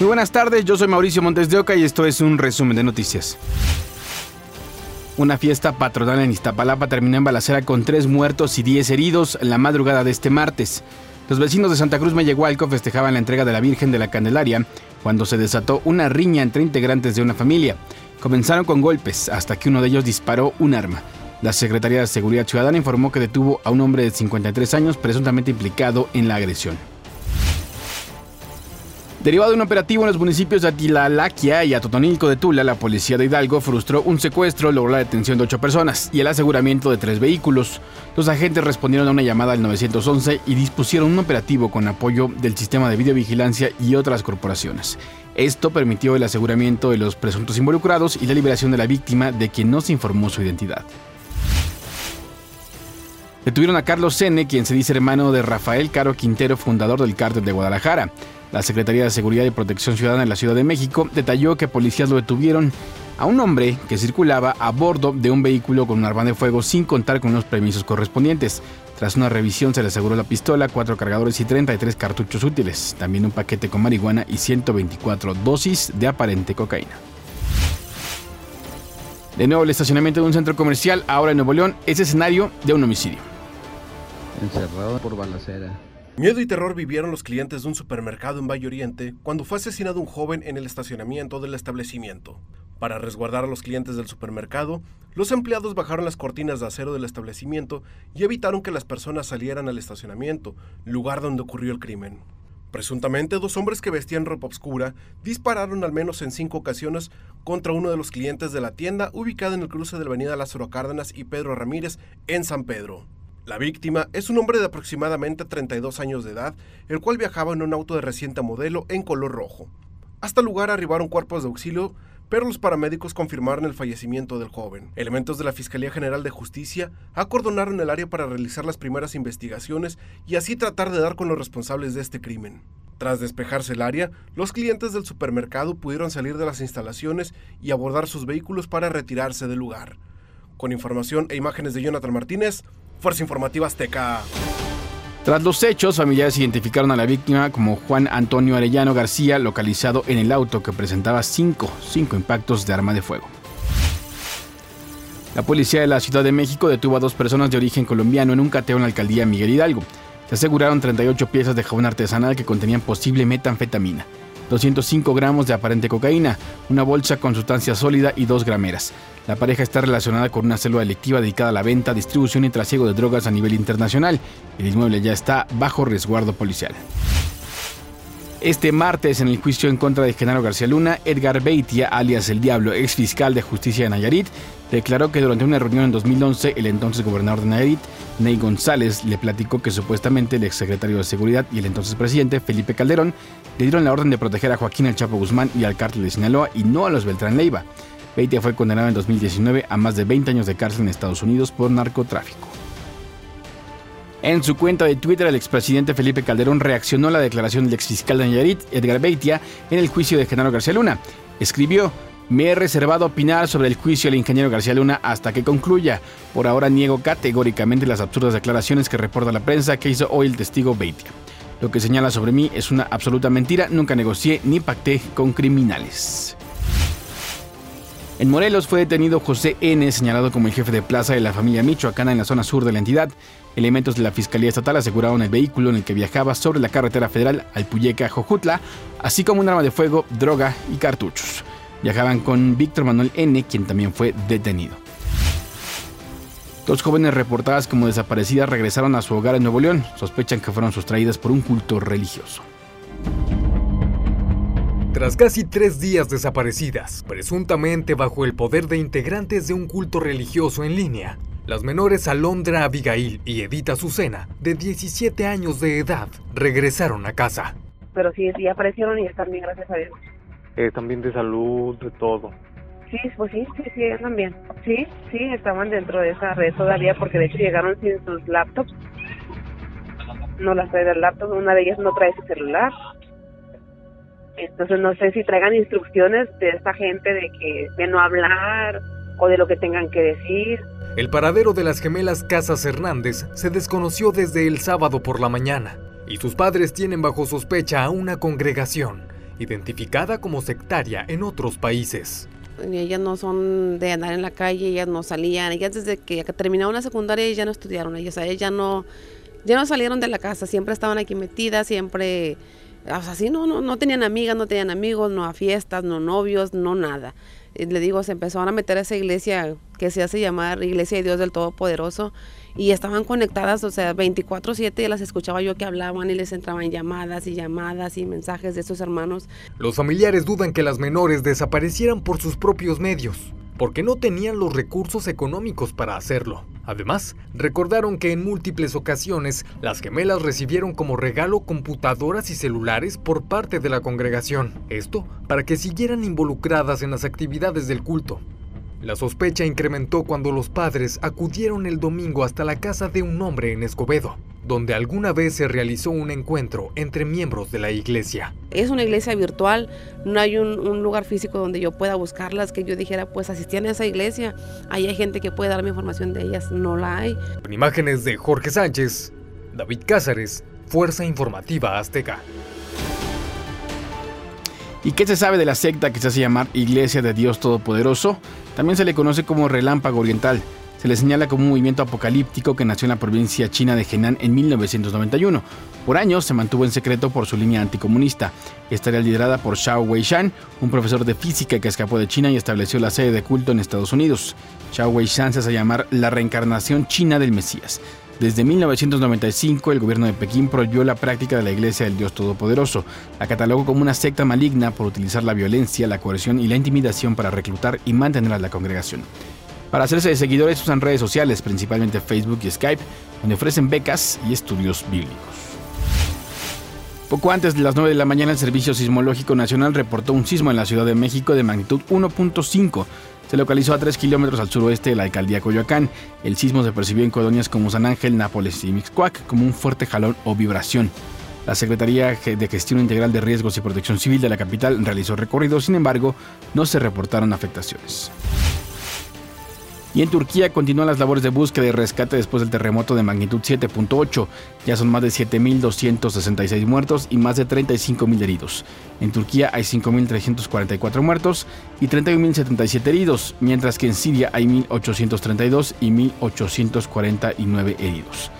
Muy buenas tardes, yo soy Mauricio Montes de Oca y esto es un resumen de noticias. Una fiesta patronal en Iztapalapa terminó en balacera con tres muertos y diez heridos la madrugada de este martes. Los vecinos de Santa Cruz Mellehualco festejaban la entrega de la Virgen de la Candelaria cuando se desató una riña entre integrantes de una familia. Comenzaron con golpes hasta que uno de ellos disparó un arma. La Secretaría de Seguridad Ciudadana informó que detuvo a un hombre de 53 años presuntamente implicado en la agresión. Derivado de un operativo en los municipios de Atilalaquia y Atotonilco de Tula, la policía de Hidalgo frustró un secuestro, logró la detención de ocho personas y el aseguramiento de tres vehículos. Los agentes respondieron a una llamada al 911 y dispusieron un operativo con apoyo del sistema de videovigilancia y otras corporaciones. Esto permitió el aseguramiento de los presuntos involucrados y la liberación de la víctima de quien no se informó su identidad. Detuvieron a Carlos Sene, quien se dice hermano de Rafael Caro Quintero, fundador del cártel de Guadalajara. La Secretaría de Seguridad y Protección Ciudadana de la Ciudad de México detalló que policías lo detuvieron a un hombre que circulaba a bordo de un vehículo con un arma de fuego sin contar con los permisos correspondientes. Tras una revisión se le aseguró la pistola, cuatro cargadores y 33 cartuchos útiles, también un paquete con marihuana y 124 dosis de aparente cocaína. De nuevo el estacionamiento de un centro comercial, ahora en Nuevo León, es escenario de un homicidio. Encerrado por balacera. Miedo y terror vivieron los clientes de un supermercado en Valle Oriente cuando fue asesinado un joven en el estacionamiento del establecimiento. Para resguardar a los clientes del supermercado, los empleados bajaron las cortinas de acero del establecimiento y evitaron que las personas salieran al estacionamiento, lugar donde ocurrió el crimen. Presuntamente, dos hombres que vestían ropa oscura dispararon al menos en cinco ocasiones contra uno de los clientes de la tienda ubicada en el cruce de la avenida Lázaro Cárdenas y Pedro Ramírez en San Pedro. La víctima es un hombre de aproximadamente 32 años de edad, el cual viajaba en un auto de reciente modelo en color rojo. Hasta el lugar arribaron cuerpos de auxilio, pero los paramédicos confirmaron el fallecimiento del joven. Elementos de la Fiscalía General de Justicia acordonaron el área para realizar las primeras investigaciones y así tratar de dar con los responsables de este crimen. Tras despejarse el área, los clientes del supermercado pudieron salir de las instalaciones y abordar sus vehículos para retirarse del lugar. Con información e imágenes de Jonathan Martínez, Fuerza Informativa Azteca. Tras los hechos, familiares identificaron a la víctima como Juan Antonio Arellano García, localizado en el auto que presentaba cinco, cinco impactos de arma de fuego. La policía de la Ciudad de México detuvo a dos personas de origen colombiano en un cateo en la alcaldía Miguel Hidalgo. Se aseguraron 38 piezas de jabón artesanal que contenían posible metanfetamina. 205 gramos de aparente cocaína, una bolsa con sustancia sólida y dos grameras. La pareja está relacionada con una célula delictiva dedicada a la venta, distribución y trasiego de drogas a nivel internacional. El inmueble ya está bajo resguardo policial. Este martes, en el juicio en contra de Genaro García Luna, Edgar Beitia, alias El Diablo, ex fiscal de justicia de Nayarit, declaró que durante una reunión en 2011, el entonces gobernador de Nayarit, Ney González, le platicó que supuestamente el exsecretario de Seguridad y el entonces presidente, Felipe Calderón, le dieron la orden de proteger a Joaquín El Chapo Guzmán y al cártel de Sinaloa y no a los Beltrán Leiva. Beitia fue condenado en 2019 a más de 20 años de cárcel en Estados Unidos por narcotráfico. En su cuenta de Twitter, el expresidente Felipe Calderón reaccionó a la declaración del exfiscal de Nayarit, Edgar Beitia, en el juicio de Genaro García Luna. Escribió, me he reservado opinar sobre el juicio del ingeniero García Luna hasta que concluya. Por ahora niego categóricamente las absurdas declaraciones que reporta la prensa que hizo hoy el testigo Beitia. Lo que señala sobre mí es una absoluta mentira, nunca negocié ni pacté con criminales. En Morelos fue detenido José N., señalado como el jefe de plaza de la familia Michoacana en la zona sur de la entidad. Elementos de la Fiscalía Estatal aseguraron el vehículo en el que viajaba sobre la carretera federal Alpuyeca-Jojutla, así como un arma de fuego, droga y cartuchos. Viajaban con Víctor Manuel N., quien también fue detenido. Dos jóvenes reportadas como desaparecidas regresaron a su hogar en Nuevo León. Sospechan que fueron sustraídas por un culto religioso. Tras casi tres días desaparecidas, presuntamente bajo el poder de integrantes de un culto religioso en línea, las menores Alondra Abigail y Edith Azucena, de 17 años de edad, regresaron a casa. Pero sí, sí aparecieron y están bien, gracias a Dios. Eh, también de salud, de todo. Sí, pues sí, sí, sí, están bien. Sí, sí, estaban dentro de esa red todavía porque de hecho llegaron sin sus laptops. No las trae del laptop, una de ellas no trae su celular. Entonces no sé si traigan instrucciones de esta gente de que de no hablar o de lo que tengan que decir. El paradero de las gemelas Casas Hernández se desconoció desde el sábado por la mañana y sus padres tienen bajo sospecha a una congregación identificada como sectaria en otros países. Ellas no son de andar en la calle, ellas no salían, ellas desde que terminaron la secundaria ya no estudiaron, ellas, ellas no, ya no salieron de la casa, siempre estaban aquí metidas, siempre, o sea, sí, no, no, no tenían amigas, no tenían amigos, no a fiestas, no novios, no nada. le digo, se empezaron a meter a esa iglesia que se hace llamar Iglesia de Dios del Todopoderoso y estaban conectadas, o sea, 24/7 las escuchaba yo que hablaban y les entraban llamadas y llamadas y mensajes de sus hermanos. Los familiares dudan que las menores desaparecieran por sus propios medios, porque no tenían los recursos económicos para hacerlo. Además, recordaron que en múltiples ocasiones las gemelas recibieron como regalo computadoras y celulares por parte de la congregación. Esto para que siguieran involucradas en las actividades del culto. La sospecha incrementó cuando los padres acudieron el domingo hasta la casa de un hombre en Escobedo, donde alguna vez se realizó un encuentro entre miembros de la iglesia. Es una iglesia virtual, no hay un, lugar físico donde yo pueda buscarlas, que yo dijera, pues asistían a esa iglesia, ahí hay gente que puede darme información de ellas, no la hay. Con imágenes de Jorge Sánchez, David Cázares, Fuerza Informativa Azteca. ¿Y qué se sabe de la secta que se hace llamar Iglesia de Dios Todopoderoso? También se le conoce como Relámpago Oriental. Se le señala como un movimiento apocalíptico que nació en la provincia china de Henan en 1991. Por años se mantuvo en secreto por su línea anticomunista. Estaría liderada por Xiao Weishan, un profesor de física que escapó de China y estableció la sede de culto en Estados Unidos. Xiao Weishan se hace llamar la reencarnación china del Mesías. Desde 1995, el gobierno de Pekín prohibió la práctica de la Iglesia del Dios Todopoderoso. La catalogó como una secta maligna por utilizar la violencia, la coerción y la intimidación para reclutar y mantener a la congregación. Para hacerse de seguidores usan redes sociales, principalmente Facebook y Skype, donde ofrecen becas y estudios bíblicos. Poco antes de las 9 de la mañana, el Servicio Sismológico Nacional reportó un sismo en la Ciudad de México de magnitud 1.5 se localizó a 3 kilómetros al suroeste de la alcaldía Coyoacán. El sismo se percibió en colonias como San Ángel, Nápoles y Mixcoac como un fuerte jalón o vibración. La Secretaría de Gestión Integral de Riesgos y Protección Civil de la capital realizó recorridos, sin embargo, no se reportaron afectaciones. Y en Turquía continúan las labores de búsqueda y rescate después del terremoto de magnitud 7.8. Ya son más de 7.266 muertos y más de 35.000 heridos. En Turquía hay 5.344 muertos y 31.077 heridos, mientras que en Siria hay 1.832 y 1.849 heridos.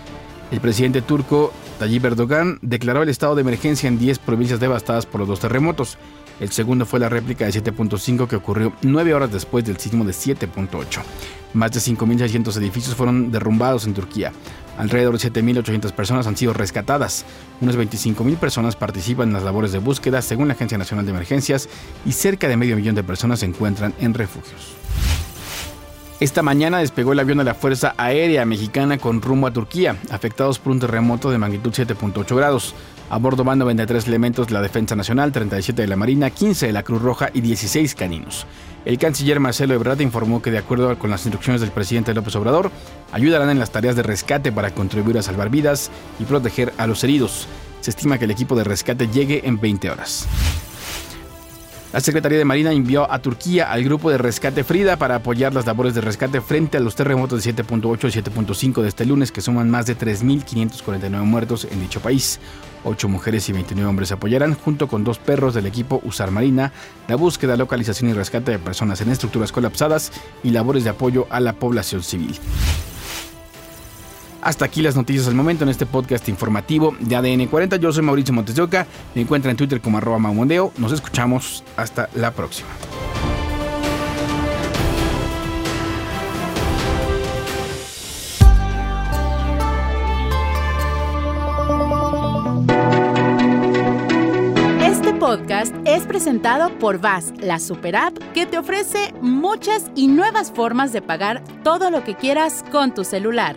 El presidente turco Tayyip Erdogan declaró el estado de emergencia en 10 provincias devastadas por los dos terremotos. El segundo fue la réplica de 7.5 que ocurrió nueve horas después del sismo de 7.8. Más de 5.600 edificios fueron derrumbados en Turquía. Alrededor de 7.800 personas han sido rescatadas. Unas 25.000 personas participan en las labores de búsqueda según la Agencia Nacional de Emergencias y cerca de medio millón de personas se encuentran en refugios. Esta mañana despegó el avión de la Fuerza Aérea Mexicana con rumbo a Turquía, afectados por un terremoto de magnitud 7.8 grados. A bordo van 93 elementos de la Defensa Nacional, 37 de la Marina, 15 de la Cruz Roja y 16 caninos. El canciller Marcelo Ebrard informó que de acuerdo con las instrucciones del presidente López Obrador, ayudarán en las tareas de rescate para contribuir a salvar vidas y proteger a los heridos. Se estima que el equipo de rescate llegue en 20 horas. La Secretaría de Marina envió a Turquía al grupo de rescate Frida para apoyar las labores de rescate frente a los terremotos de 7.8 y 7.5 de este lunes que suman más de 3.549 muertos en dicho país. Ocho mujeres y 29 hombres apoyarán, junto con dos perros del equipo Usar Marina, la búsqueda, localización y rescate de personas en estructuras colapsadas y labores de apoyo a la población civil. Hasta aquí las noticias al momento en este podcast informativo de ADN 40. Yo soy Mauricio Montes de Oca. Me encuentra en Twitter como arroba maumondeo. Nos escuchamos. Hasta la próxima. Este podcast es presentado por VAS, la super app que te ofrece muchas y nuevas formas de pagar todo lo que quieras con tu celular